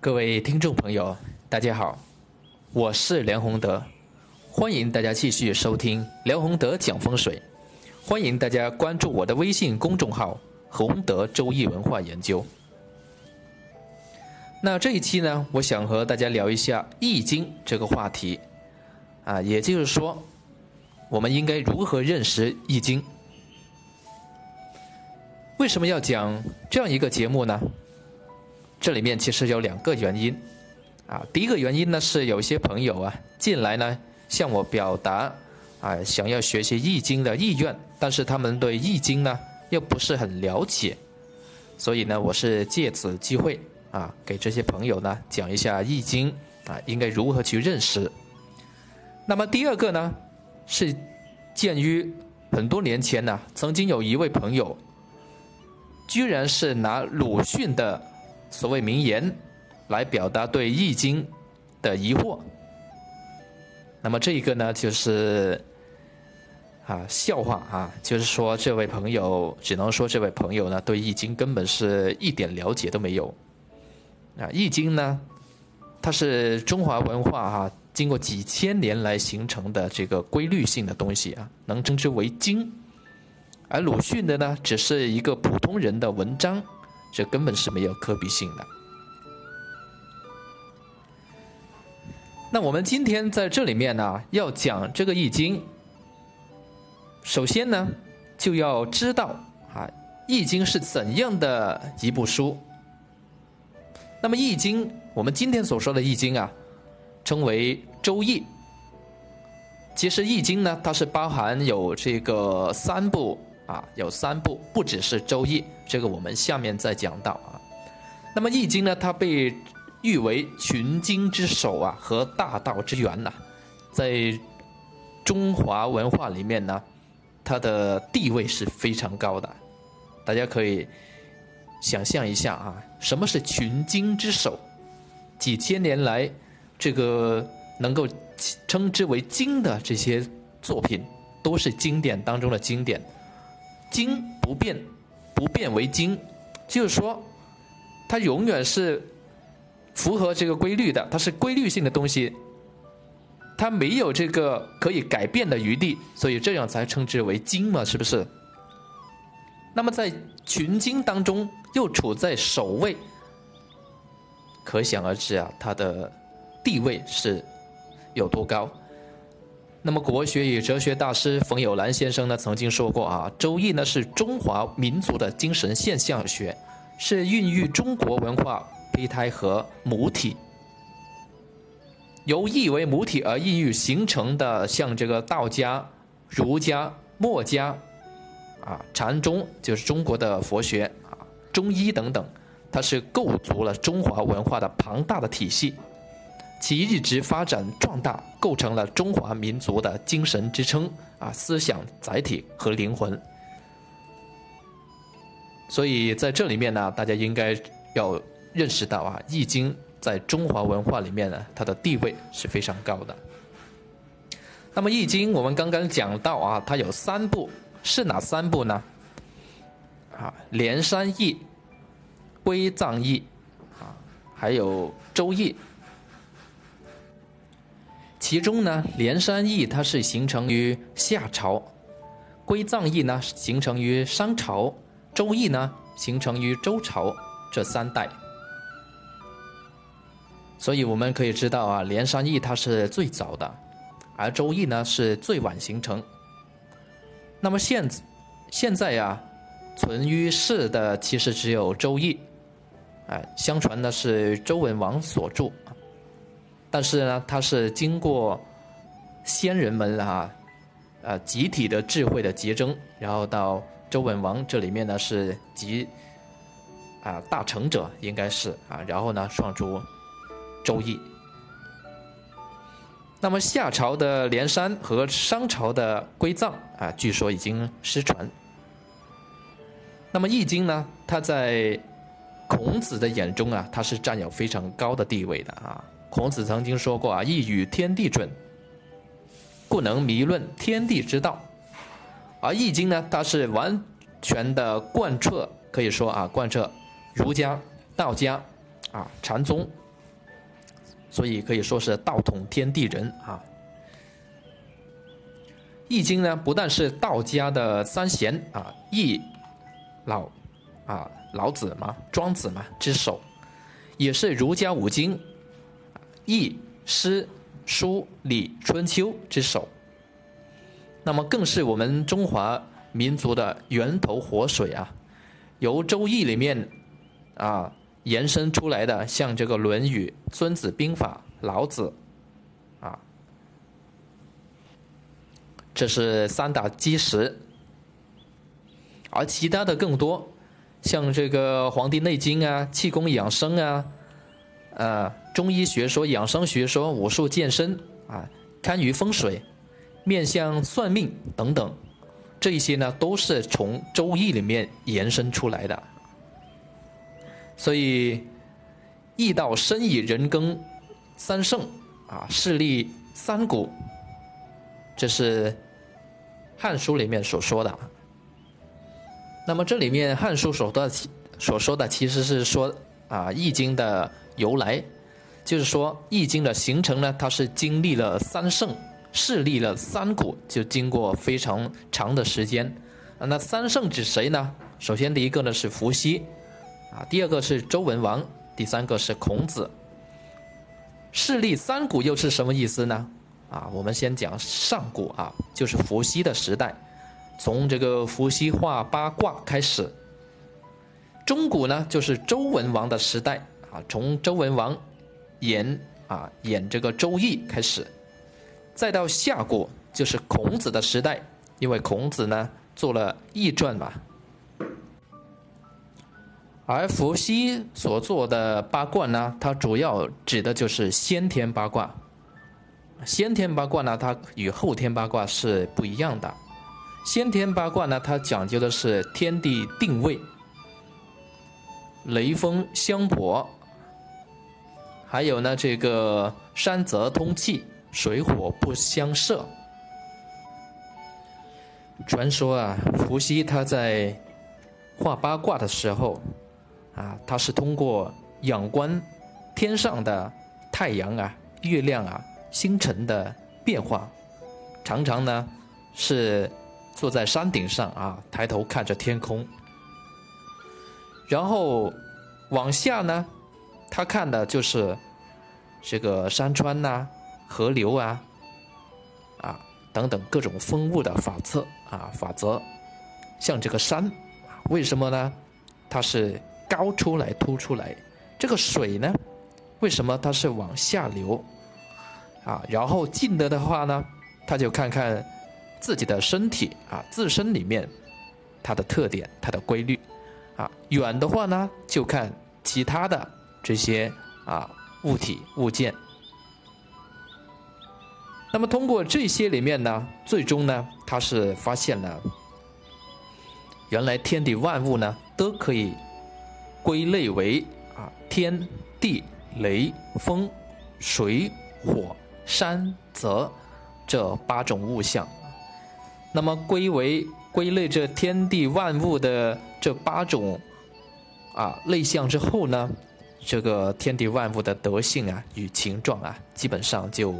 各位听众朋友，大家好，我是梁宏德，欢迎大家继续收听梁宏德讲风水，欢迎大家关注我的微信公众号“宏德周易文化研究”。那这一期呢，我想和大家聊一下《易经》这个话题，啊，也就是说，我们应该如何认识《易经》？为什么要讲这样一个节目呢？这里面其实有两个原因，啊，第一个原因呢是有些朋友啊进来呢向我表达啊想要学习易经的意愿，但是他们对易经呢又不是很了解，所以呢我是借此机会啊给这些朋友呢讲一下易经啊应该如何去认识。那么第二个呢是鉴于很多年前呢曾经有一位朋友，居然是拿鲁迅的。所谓名言，来表达对《易经》的疑惑。那么这一个呢，就是啊笑话啊，就是说这位朋友，只能说这位朋友呢，对《易经》根本是一点了解都没有。啊，《易经》呢，它是中华文化哈，经过几千年来形成的这个规律性的东西啊，能称之为经。而鲁迅的呢，只是一个普通人的文章。这根本是没有可比性的。那我们今天在这里面呢，要讲这个《易经》，首先呢，就要知道啊，《易经》是怎样的一部书。那么，《易经》我们今天所说的《易经》啊，称为《周易》。其实，《易经》呢，它是包含有这个三部。啊，有三部，不只是《周易》，这个我们下面再讲到啊。那么《易经》呢，它被誉为群经之首啊，和大道之源呐，在中华文化里面呢，它的地位是非常高的。大家可以想象一下啊，什么是群经之首？几千年来，这个能够称之为经的这些作品，都是经典当中的经典。经不变，不变为经，就是说，它永远是符合这个规律的，它是规律性的东西，它没有这个可以改变的余地，所以这样才称之为经嘛，是不是？那么在群经当中又处在首位，可想而知啊，它的地位是有多高。那么，国学与哲学大师冯友兰先生呢曾经说过啊，《周易》呢是中华民族的精神现象学，是孕育中国文化胚胎和母体，由易为母体而孕育形成的，像这个道家、儒家、墨家，啊，禅宗就是中国的佛学啊，中医等等，它是构筑了中华文化的庞大的体系。其一直发展壮大，构成了中华民族的精神支撑啊，思想载体和灵魂。所以在这里面呢，大家应该要认识到啊，《易经》在中华文化里面呢，它的地位是非常高的。那么，《易经》我们刚刚讲到啊，它有三部，是哪三部呢？啊，《连山易》、《归藏易》啊，还有《周易》。其中呢，《连山易》它是形成于夏朝，《归藏易》呢形成于商朝，《周易》呢形成于周朝这三代。所以我们可以知道啊，《连山易》它是最早的，而《周易》呢是最晚形成。那么现现在呀，存于世的其实只有《周易》，哎，相传呢是周文王所著。但是呢，它是经过先人们啊，呃，集体的智慧的结晶，然后到周文王这里面呢是集啊大成者应该是啊，然后呢创出《周易》。那么夏朝的连山和商朝的归藏啊，据说已经失传。那么《易经》呢，它在孔子的眼中啊，它是占有非常高的地位的啊。孔子曾经说过啊：“一语天地准，故能迷论天地之道。”而《易经》呢，它是完全的贯彻，可以说啊，贯彻儒家、道家、啊禅宗所以可以说是道统天地人啊。易经呢，不但是道家的三贤啊，易、老啊、老子嘛、庄子嘛之首，也是儒家五经易、诗、书、礼、春秋之首。那么更是我们中华民族的源头活水啊，由《周易》里面啊延伸出来的，像这个《论语》《孙子兵法》《老子》。啊这是三大基石，而其他的更多，像这个《黄帝内经》啊、气功养生啊、呃中医学说、养生学说、武术健身啊、堪舆风水、面相算命等等，这一些呢都是从《周易》里面延伸出来的。所以，易道生以人庚三圣啊，势立三古，这是。《汉书》里面所说的，那么这里面《汉书》所的所说的其实是说啊，《易经》的由来，就是说《易经》的形成呢，它是经历了三圣，势力了三古，就经过非常长的时间。那三圣指谁呢？首先第一个呢是伏羲，啊，第二个是周文王，第三个是孔子。势力三古又是什么意思呢？啊，我们先讲上古啊，就是伏羲的时代，从这个伏羲画八卦开始。中古呢，就是周文王的时代啊，从周文王演啊演这个《周易》开始，再到夏国就是孔子的时代，因为孔子呢做了《易传》嘛。而伏羲所做的八卦呢，它主要指的就是先天八卦。先天八卦呢，它与后天八卦是不一样的。先天八卦呢，它讲究的是天地定位、雷锋相搏，还有呢这个山泽通气、水火不相射。传说啊，伏羲他在画八卦的时候，啊，他是通过仰观天上的太阳啊、月亮啊。星辰的变化，常常呢是坐在山顶上啊，抬头看着天空，然后往下呢，他看的就是这个山川呐、河流啊、啊等等各种风物的法则啊法则。像这个山，为什么呢？它是高出来凸出来。这个水呢，为什么它是往下流？啊，然后近的的话呢，他就看看自己的身体啊，自身里面它的特点、它的规律。啊，远的话呢，就看其他的这些啊物体物件。那么通过这些里面呢，最终呢，他是发现了原来天地万物呢都可以归类为啊天地雷风水火。山泽这八种物象，那么归为归类这天地万物的这八种啊类象之后呢，这个天地万物的德性啊与情状啊，基本上就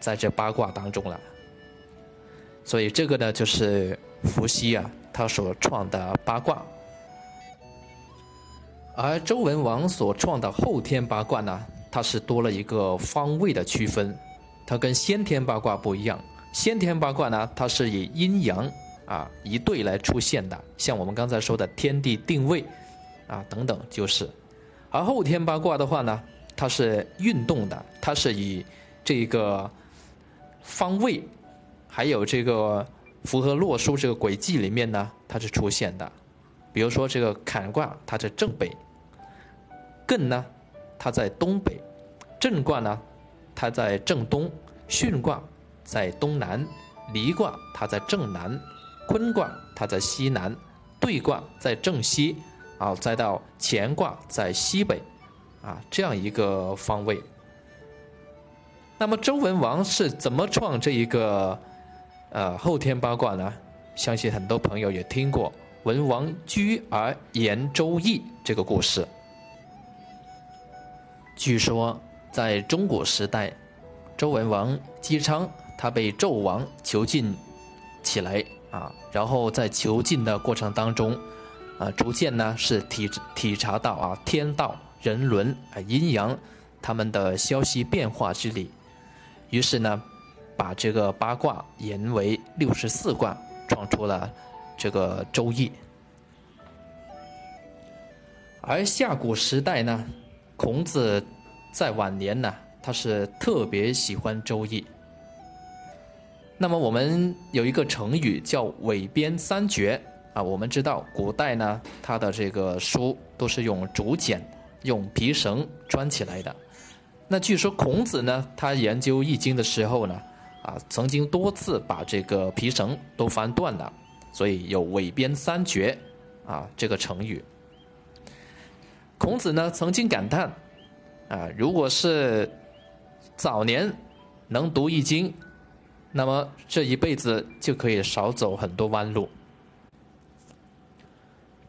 在这八卦当中了。所以这个呢，就是伏羲啊他所创的八卦，而周文王所创的后天八卦呢。它是多了一个方位的区分，它跟先天八卦不一样。先天八卦呢，它是以阴阳啊一对来出现的，像我们刚才说的天地定位啊等等就是。而后天八卦的话呢，它是运动的，它是以这个方位，还有这个符合洛书这个轨迹里面呢，它是出现的。比如说这个坎卦，它在正北；艮呢，它在东北。震卦呢，它在正东；巽卦在东南；离卦它在正南；坤卦它在西南；兑卦在正西；啊，再到乾卦在西北，啊，这样一个方位。那么周文王是怎么创这一个呃后天八卦呢？相信很多朋友也听过“文王居而言周易”这个故事。据说。在中国时代，周文王姬昌他被纣王囚禁起来啊，然后在囚禁的过程当中，啊，逐渐呢是体体察到啊天道人伦啊阴阳他们的消息变化之理，于是呢，把这个八卦言为六十四卦，创出了这个《周易》。而夏古时代呢，孔子在晚年呢，他是特别喜欢《周易》。那么我们有一个成语叫“韦编三绝”啊，我们知道古代呢，他的这个书都是用竹简、用皮绳穿起来的。那据说孔子呢，他研究《易经》的时候呢，啊，曾经多次把这个皮绳都翻断了，所以有“韦编三绝”啊这个成语。孔子呢曾经感叹：“啊，如果是早年能读易经，那么这一辈子就可以少走很多弯路。”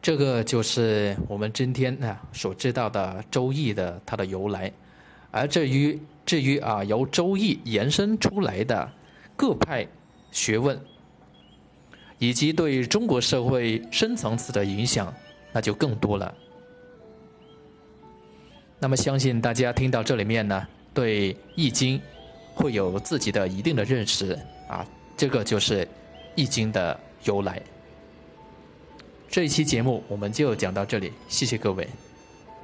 这个就是我们今天啊所知道的《周易》的它的由来。而至于至于啊由《周易》延伸出来的各派学问，以及对中国社会深层次的影响，那就更多了。那么，相信大家听到这里面呢，对《易经》会有自己的一定的认识啊。这个就是《易经》的由来。这一期节目我们就讲到这里，谢谢各位。